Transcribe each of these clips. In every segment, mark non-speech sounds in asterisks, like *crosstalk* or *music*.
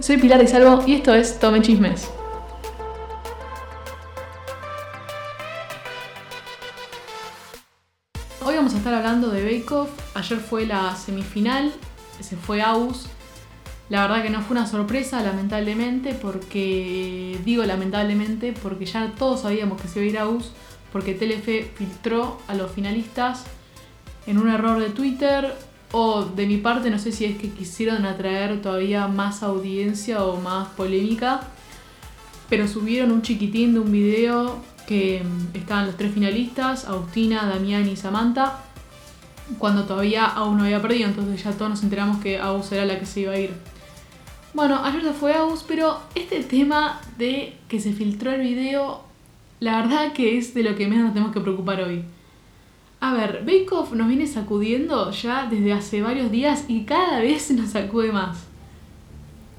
Soy Pilar de Salvo y esto es Tome Chismes. Hoy vamos a estar hablando de Bake Off. Ayer fue la semifinal, se fue Aus. La verdad que no fue una sorpresa, lamentablemente, porque digo lamentablemente porque ya todos sabíamos que se iba a ir Aus, porque Telefe filtró a los finalistas en un error de Twitter o de mi parte no sé si es que quisieron atraer todavía más audiencia o más polémica, pero subieron un chiquitín de un video que mm, estaban los tres finalistas, Agustina, Damián y Samantha, cuando todavía aún no había perdido, entonces ya todos nos enteramos que Aus era la que se iba a ir. Bueno, ayer se fue Aus, pero este tema de que se filtró el video, la verdad que es de lo que menos nos tenemos que preocupar hoy. A ver, Bake Off nos viene sacudiendo ya desde hace varios días y cada vez *laughs* nos sacude más.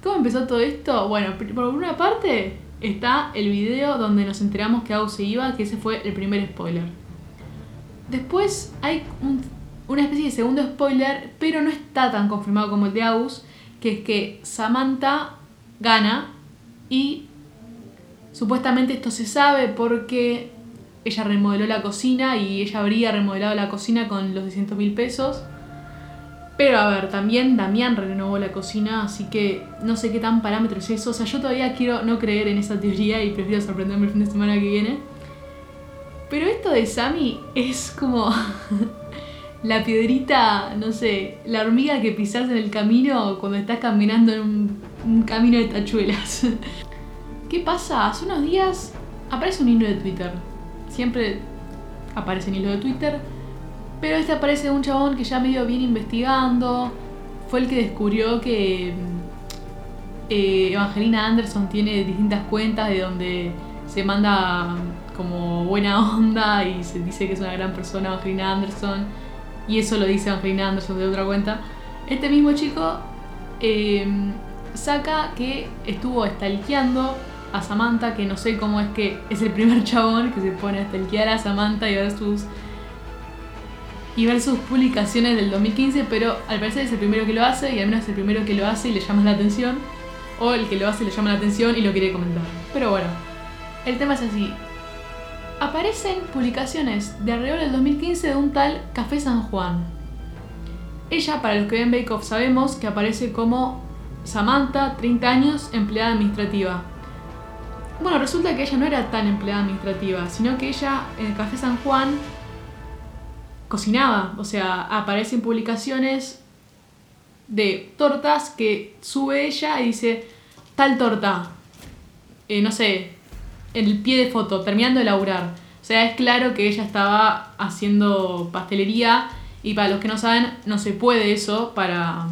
¿Cómo empezó todo esto? Bueno, por una parte está el video donde nos enteramos que Aus se iba, que ese fue el primer spoiler. Después hay una especie de segundo spoiler, pero no está tan confirmado como el de Aus, que es que Samantha gana y supuestamente esto se sabe porque ella remodeló la cocina y ella habría remodelado la cocina con los 200 mil pesos. Pero a ver, también Damián renovó la cocina, así que no sé qué tan parámetro es eso. O sea, yo todavía quiero no creer en esa teoría y prefiero sorprenderme el fin de semana que viene. Pero esto de Sammy es como *laughs* la piedrita, no sé, la hormiga que pisas en el camino cuando estás caminando en un, un camino de tachuelas. *laughs* ¿Qué pasa? Hace unos días aparece un hilo de Twitter siempre aparece en hilo de Twitter. Pero este aparece un chabón que ya medio viene investigando. Fue el que descubrió que eh, Evangelina Anderson tiene distintas cuentas de donde se manda como buena onda y se dice que es una gran persona Evangelina Anderson. Y eso lo dice Evangelina Anderson de otra cuenta. Este mismo chico eh, saca que estuvo stalkeando a Samantha, que no sé cómo es que es el primer *laughs* chabón que se pone a stalkear a Samantha y ver sus y ver sus publicaciones del 2015, pero al parecer es el primero que lo hace y al menos es el primero que lo hace y le llama la atención, o el que lo hace le llama la atención y lo quiere comentar. Pero bueno, el tema es así. Aparecen publicaciones de alrededor del 2015 de un tal Café San Juan. Ella, para los que ven Bake Off, sabemos que aparece como Samantha, 30 años, empleada administrativa. Bueno, resulta que ella no era tan empleada administrativa, sino que ella en el Café San Juan cocinaba. O sea, aparecen publicaciones de tortas que sube ella y dice tal torta, eh, no sé, el pie de foto, terminando de laburar. O sea, es claro que ella estaba haciendo pastelería y para los que no saben, no se puede eso para...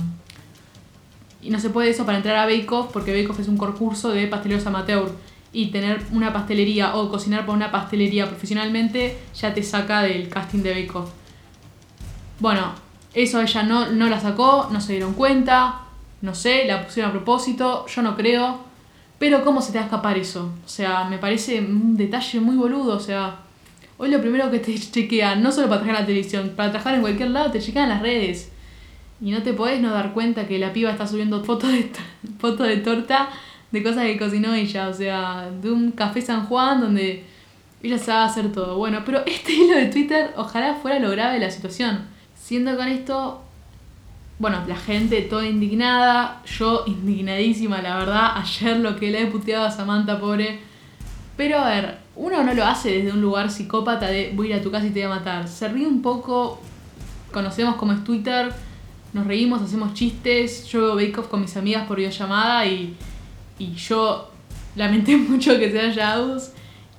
Y no se puede eso para entrar a Bake Off porque Bake Off es un concurso de pasteleros amateur y tener una pastelería o cocinar para una pastelería profesionalmente ya te saca del casting de Bake Off. Bueno, eso ella no, no la sacó, no se dieron cuenta, no sé, la pusieron a propósito, yo no creo. Pero ¿cómo se te va a escapar eso? O sea, me parece un detalle muy boludo, o sea, hoy lo primero que te *laughs* chequean, no solo para trabajar en la televisión, para trabajar en cualquier lado, te chequean las redes. Y no te podés no dar cuenta que la piba está subiendo fotos de, *laughs* fotos de torta de cosas que cocinó ella, o sea, de un café San Juan donde ella sabe hacer todo. Bueno, pero este *laughs* hilo de Twitter ojalá fuera lo grave de la situación. Siendo con esto, bueno, la gente toda indignada, yo indignadísima, la verdad, ayer lo que le he puteado a Samantha, pobre. Pero a ver, uno no lo hace desde un lugar psicópata de voy a ir a tu casa y te voy a matar. Se ríe un poco, conocemos cómo es Twitter, nos reímos, hacemos chistes, yo veo Bake Off con mis amigas por videollamada y y yo lamenté *laughs* mucho que sea Jaus.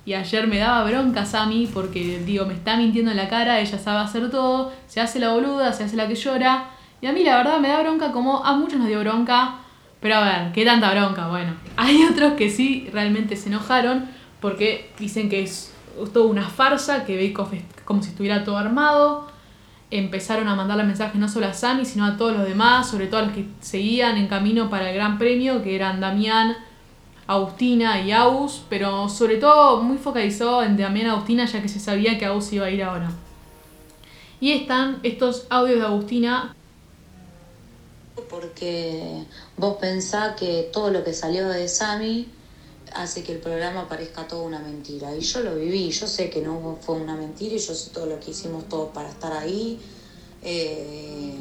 Y ayer me daba bronca Sammy porque, digo, me está mintiendo en la cara, ella sabe hacer todo, se hace la boluda, se hace la que llora. Y a mí la verdad me da bronca como a muchos nos dio bronca. Pero a ver, ¿qué tanta bronca? Bueno, *laughs* hay otros que sí realmente se enojaron porque dicen que es toda una farsa, que Bake es como si estuviera todo armado. Empezaron a mandarle mensajes no solo a Sammy, sino a todos los demás, sobre todo a los que seguían en camino para el Gran Premio, que eran Damián, Agustina y Aus, pero sobre todo muy focalizado en Damián y Agustina, ya que se sabía que Aus iba a ir ahora. Y están estos audios de Agustina Porque vos pensás que todo lo que salió de Sami hace que el programa parezca toda una mentira. Y yo lo viví, yo sé que no fue una mentira y yo sé todo lo que hicimos todos para estar ahí. Eh,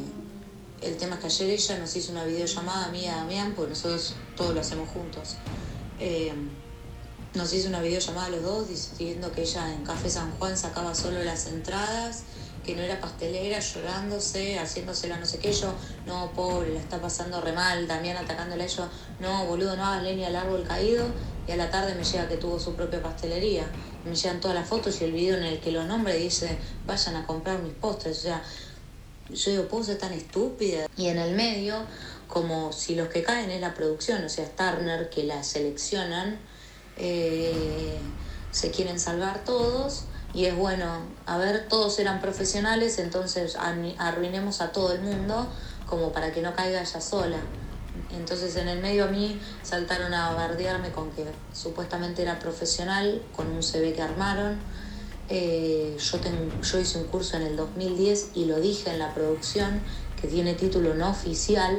el tema es que ayer ella nos hizo una videollamada a mí a Damián, porque nosotros todos lo hacemos juntos. Eh, nos hizo una videollamada a los dos diciendo que ella en Café San Juan sacaba solo las entradas, que no era pastelera, llorándose, haciéndosela no sé qué. Yo, no, pobre, la está pasando re mal. Damián atacándole a ellos, no, boludo, no hagas leña al árbol caído. Y a la tarde me llega que tuvo su propia pastelería. Me llegan todas las fotos y el video en el que lo nombra y dice, vayan a comprar mis postres. O sea, yo digo, ¿puedo ser tan estúpida? Y en el medio, como si los que caen es la producción, o sea, Turner, que la seleccionan, eh, se quieren salvar todos y es bueno, a ver, todos eran profesionales, entonces arruinemos a todo el mundo como para que no caiga ella sola. Entonces en el medio a mí saltaron a bardearme con que supuestamente era profesional, con un CV que armaron. Eh, yo, yo hice un curso en el 2010 y lo dije en la producción que tiene título no oficial,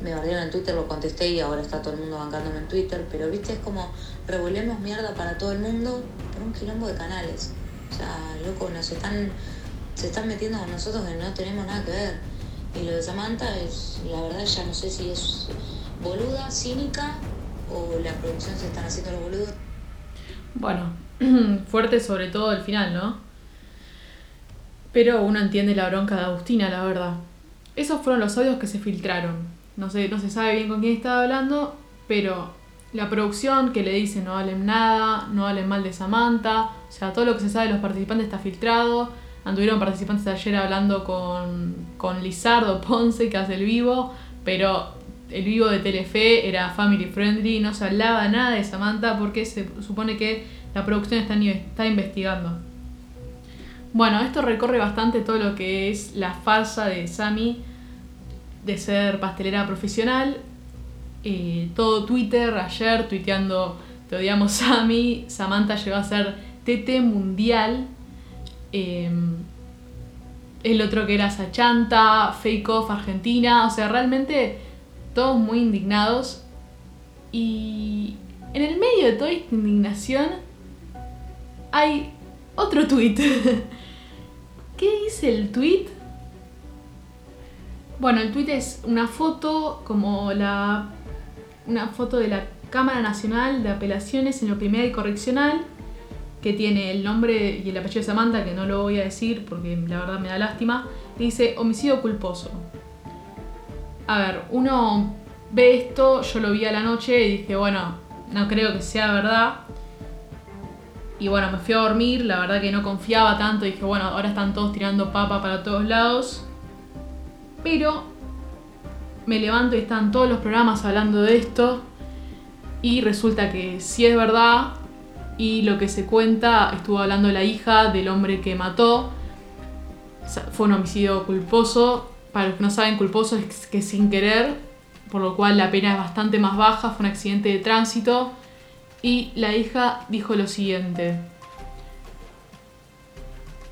me bardearon en Twitter, lo contesté y ahora está todo el mundo bancándome en Twitter, pero viste, es como revolvemos mierda para todo el mundo por un quilombo de canales. O sea, loco, nos están, se están metiendo con nosotros que no tenemos nada que ver. Y lo de Samantha es, la verdad ya no sé si es boluda, cínica o la producción se están haciendo los boludos. Bueno, *clears throat* fuerte sobre todo el final, ¿no? Pero uno entiende la bronca de Agustina, la verdad. Esos fueron los audios que se filtraron. No, no se sabe bien con quién estaba hablando, pero la producción que le dice no hablen nada, no hablen mal de Samantha, o sea, todo lo que se sabe de los participantes está filtrado. Anduvieron participantes ayer hablando con, con Lizardo Ponce, que hace el vivo, pero el vivo de Telefe era family friendly, no se hablaba nada de Samantha porque se supone que la producción está, está investigando. Bueno, esto recorre bastante todo lo que es la farsa de Sami de ser pastelera profesional. Eh, todo Twitter ayer tuiteando te odiamos *laughs* Sammy, Samantha llegó a ser TT mundial. Em, el otro que era Sachanta, Fake Off Argentina, o sea, realmente todos muy indignados. Y en el medio de toda esta indignación hay otro tweet. *laughs* ¿Qué dice el tweet? Bueno, el tweet es una foto como la. una foto de la Cámara Nacional de Apelaciones en lo Primera y Correccional, que tiene el nombre y el apellido de Samantha, que no lo voy a decir porque la verdad me da lástima. dice homicidio culposo. A ver, uno ve esto, yo lo vi a la noche y dije, bueno, no creo que sea verdad. Y bueno, me fui a dormir, la verdad que no confiaba tanto, dije, bueno, ahora están todos tirando papa para todos lados pero me levanto y están todos los programas hablando de esto y resulta que sí es verdad y lo que se cuenta, estuvo hablando la hija del hombre que mató, fue un homicidio culposo, para los que no saben culposo es que sin querer, por lo cual la pena es bastante más baja, fue un accidente de tránsito. Y la hija dijo lo siguiente.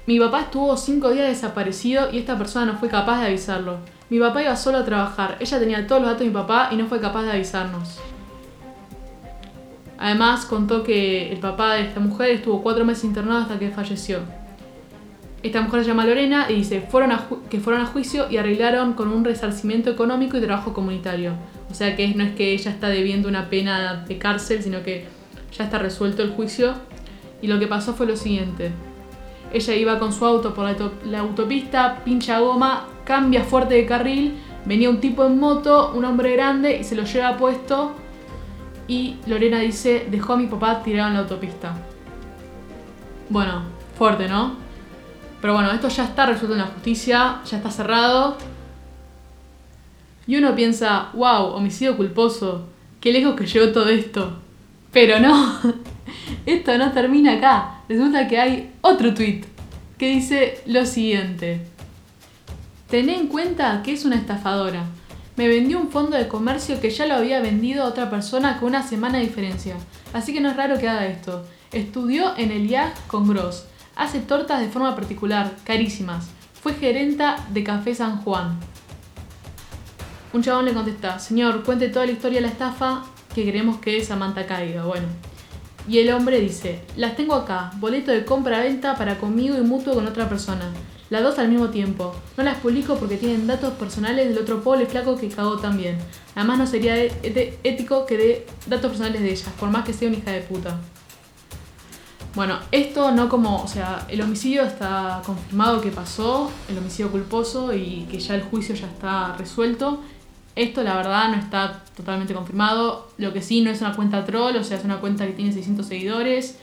Mi papá estuvo cinco días desaparecido y esta persona no fue capaz de avisarlo. Mi papá iba solo a trabajar, ella tenía todos los datos de mi papá y no fue capaz de avisarnos. Además contó que el papá de esta mujer estuvo cuatro meses internado hasta que falleció. Esta mujer se llama Lorena y dice fueron que fueron a juicio y arreglaron con un resarcimiento económico y trabajo comunitario. O sea que no es que ella está debiendo una pena de cárcel, sino que ya está resuelto el juicio. Y lo que pasó fue lo siguiente. Ella iba con su auto por la, autopista, pincha goma, cambia fuerte de carril, venía un tipo en moto, un hombre grande, y se lo lleva puesto. Y Lorena dice, dejó a mi papá tirado en la autopista. Bueno, fuerte, ¿no? Pero bueno, esto ya está resuelto en la justicia, ya está cerrado. Y uno piensa, wow, homicidio culposo, qué lejos que llegó todo esto. Pero no, *laughs* esto no termina acá resulta que hay otro tweet que dice lo siguiente. Ten en cuenta que es una estafadora. Me vendió un fondo de comercio que ya lo había vendido a otra persona con una semana de diferencia. Así que no es raro que haga esto. Estudió en el IAG con Gross. Hace tortas de forma particular, carísimas. Fue gerenta de Café San Juan. Un chabón le contesta, señor, cuente toda la historia de la estafa que queremos que Samantha caiga. Bueno. Y el hombre dice, las tengo acá, boleto de compra-venta para conmigo y mutuo con otra persona. Las dos al mismo tiempo. No las publico porque tienen datos personales del otro pobre flaco que cagó también. Además no sería ético que dé datos personales de ellas, por más que sea una hija de puta. Bueno, esto no como, o sea, el homicidio está confirmado que pasó, el homicidio culposo y que ya el juicio ya está resuelto. Esto la verdad no está totalmente confirmado. Lo que sí no es una cuenta troll, o sea, es una cuenta que tiene 600 seguidores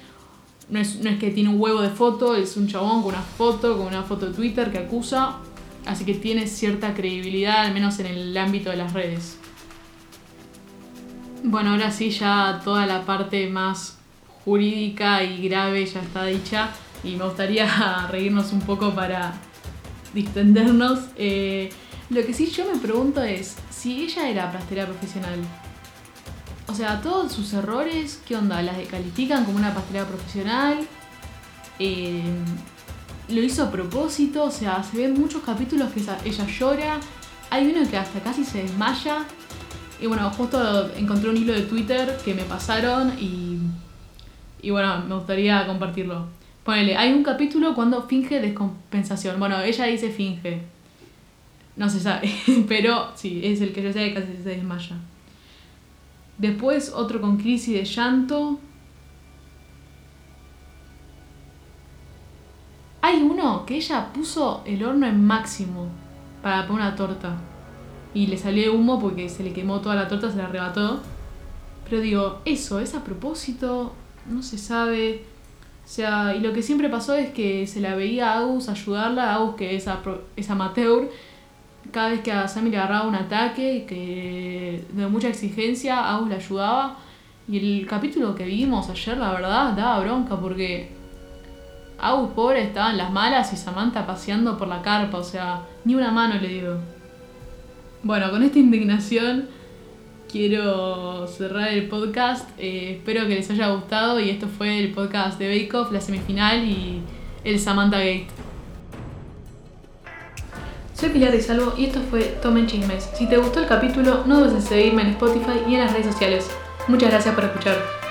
no es, que tiene un huevo de foto, es un chabón con una foto, con una foto de Twitter que acusa. Así que tiene cierta credibilidad, al menos en el ámbito de las redes. Bueno, ahora sí ya toda la parte más jurídica y grave ya está dicha. Y me gustaría *laughs* reírnos un poco para distendernos. Eh, lo que sí yo me pregunto es, si ella era pastera profesional, o sea, todos sus errores, ¿qué onda? ¿Las califican como una pastelera profesional? Eh, lo hizo a propósito, o sea, se ven muchos capítulos que ella llora. Hay uno que hasta casi se desmaya. Y bueno, justo encontré un hilo de Twitter que me pasaron y, y bueno, me gustaría compartirlo. Ponele, hay un capítulo cuando finge descompensación. Bueno, ella dice finge. No se sabe, *laughs* pero sí, es el que yo sé que casi se desmaya. Después otro con crisis de llanto. Hay uno que ella puso el horno en máximo para poner una torta. Y le salió humo porque se le quemó toda la torta, se la arrebató. Pero digo, eso, es a propósito, no se sabe. O sea, y lo que siempre pasó es que se la veía a Agus ayudarla, Agus que es, es amateur, cada vez que a Sammy le agarraba un ataque y que de mucha exigencia, Agus le ayudaba. Y el capítulo que vimos ayer, la verdad, daba bronca porque Agus, pobre, estaba en las malas y Samantha paseando por la carpa, o sea, ni una mano le dio. Bueno, con esta indignación quiero cerrar el podcast. Eh, espero que les haya gustado y esto fue el podcast de Bake Off, la semifinal y el Samantha Gate. Soy Pilar de Salvo y esto fue Tomen Chismes. Si te gustó el capítulo, no dudes en seguirme en Spotify y en las redes sociales. Muchas gracias por escuchar.